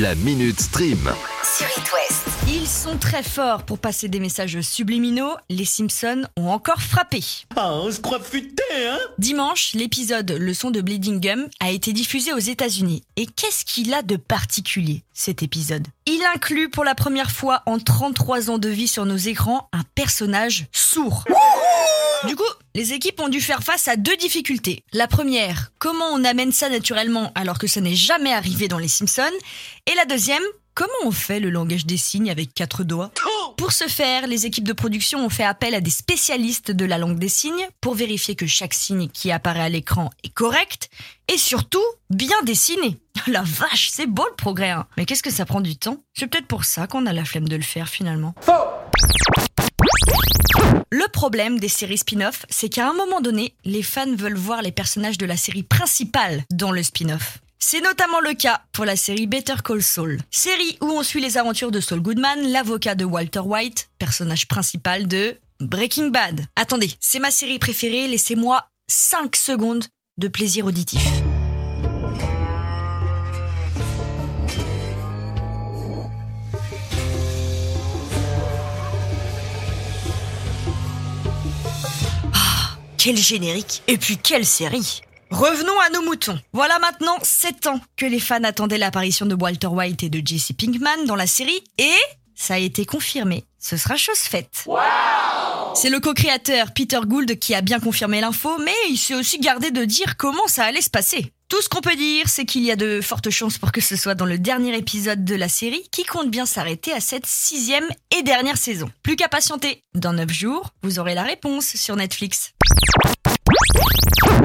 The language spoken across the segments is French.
La Minute Stream. sur It West. Ils sont très forts pour passer des messages subliminaux. Les Simpsons ont encore frappé. Ah, on se croit futé, hein? Dimanche, l'épisode Le son de Bleeding Gum a été diffusé aux États-Unis. Et qu'est-ce qu'il a de particulier, cet épisode? Il inclut pour la première fois en 33 ans de vie sur nos écrans un personnage sourd. Du coup, les équipes ont dû faire face à deux difficultés. La première, comment on amène ça naturellement alors que ça n'est jamais arrivé dans les Simpsons? Et la deuxième, comment on fait le langage des signes avec quatre doigts? Pour ce faire, les équipes de production ont fait appel à des spécialistes de la langue des signes pour vérifier que chaque signe qui apparaît à l'écran est correct et surtout bien dessiné. La vache, c'est beau le progrès. hein. Mais qu'est-ce que ça prend du temps? C'est peut-être pour ça qu'on a la flemme de le faire finalement. Le problème des séries spin-off, c'est qu'à un moment donné, les fans veulent voir les personnages de la série principale dans le spin-off. C'est notamment le cas pour la série Better Call Saul. Série où on suit les aventures de Saul Goodman, l'avocat de Walter White, personnage principal de Breaking Bad. Attendez, c'est ma série préférée, laissez-moi 5 secondes de plaisir auditif. Quel générique Et puis quelle série Revenons à nos moutons. Voilà maintenant 7 ans que les fans attendaient l'apparition de Walter White et de Jesse Pinkman dans la série et ça a été confirmé. Ce sera chose faite. C'est le co-créateur Peter Gould qui a bien confirmé l'info, mais il s'est aussi gardé de dire comment ça allait se passer. Tout ce qu'on peut dire, c'est qu'il y a de fortes chances pour que ce soit dans le dernier épisode de la série qui compte bien s'arrêter à cette sixième et dernière saison. Plus qu'à patienter. Dans 9 jours, vous aurez la réponse sur Netflix.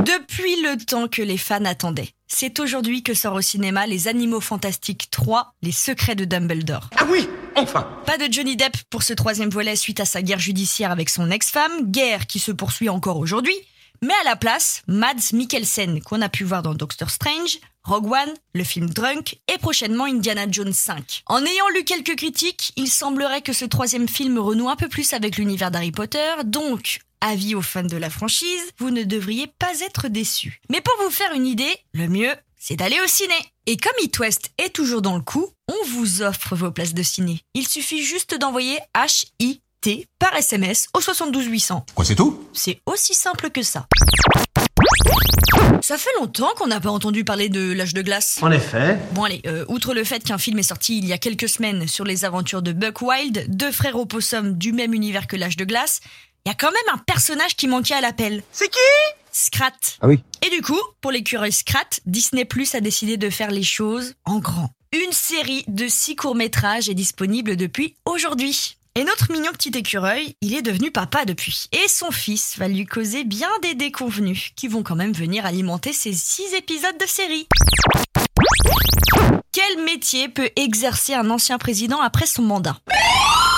Depuis le temps que les fans attendaient. C'est aujourd'hui que sort au cinéma Les Animaux Fantastiques 3, Les Secrets de Dumbledore. Ah oui, enfin Pas de Johnny Depp pour ce troisième volet suite à sa guerre judiciaire avec son ex-femme, guerre qui se poursuit encore aujourd'hui, mais à la place, Mads Mikkelsen, qu'on a pu voir dans Doctor Strange, Rogue One, le film Drunk et prochainement Indiana Jones 5. En ayant lu quelques critiques, il semblerait que ce troisième film renoue un peu plus avec l'univers d'Harry Potter, donc avis aux fans de la franchise, vous ne devriez pas être déçus. Mais pour vous faire une idée, le mieux, c'est d'aller au ciné. Et comme It West est toujours dans le coup, on vous offre vos places de ciné. Il suffit juste d'envoyer HIT par SMS au 72 800. Quoi, c'est tout? C'est aussi simple que ça. Ça fait longtemps qu'on n'a pas entendu parler de l'âge de glace. En effet. Bon allez, euh, outre le fait qu'un film est sorti il y a quelques semaines sur les aventures de Buck Wild, deux frères opossums du même univers que l'âge de glace, il y a quand même un personnage qui manquait à l'appel. C'est qui? Scrat. Ah oui. Et du coup, pour l'écureuil Scrat, Disney Plus a décidé de faire les choses en grand. Une série de six courts-métrages est disponible depuis aujourd'hui. Et notre mignon petit écureuil, il est devenu papa depuis. Et son fils va lui causer bien des déconvenus qui vont quand même venir alimenter ces six épisodes de série. Quel métier peut exercer un ancien président après son mandat?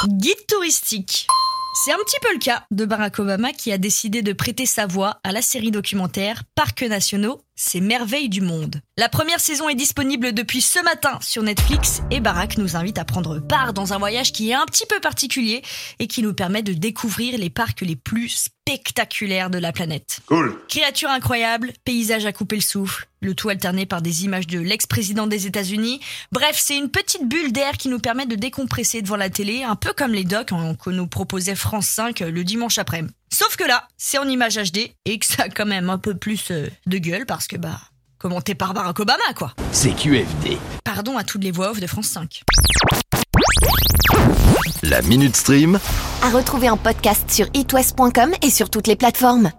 Guide touristique. C'est un petit peu le cas de Barack Obama qui a décidé de prêter sa voix à la série documentaire Parcs nationaux, ces merveilles du monde. La première saison est disponible depuis ce matin sur Netflix et Barack nous invite à prendre part dans un voyage qui est un petit peu particulier et qui nous permet de découvrir les parcs les plus spectaculaires de la planète. Cool. Créatures incroyables, paysages à couper le souffle, le tout alterné par des images de l'ex-président des États-Unis. Bref, c'est une petite bulle d'air qui nous permet de décompresser devant la télé, un peu comme les docs hein, que nous proposait France 5 le dimanche après-midi. Sauf que là, c'est en image HD et que ça a quand même un peu plus euh, de gueule parce que bah commenté par Barack Obama quoi. C'est QFD. Pardon à toutes les voix off de France 5. La Minute Stream. À retrouver en podcast sur itwest.com et sur toutes les plateformes.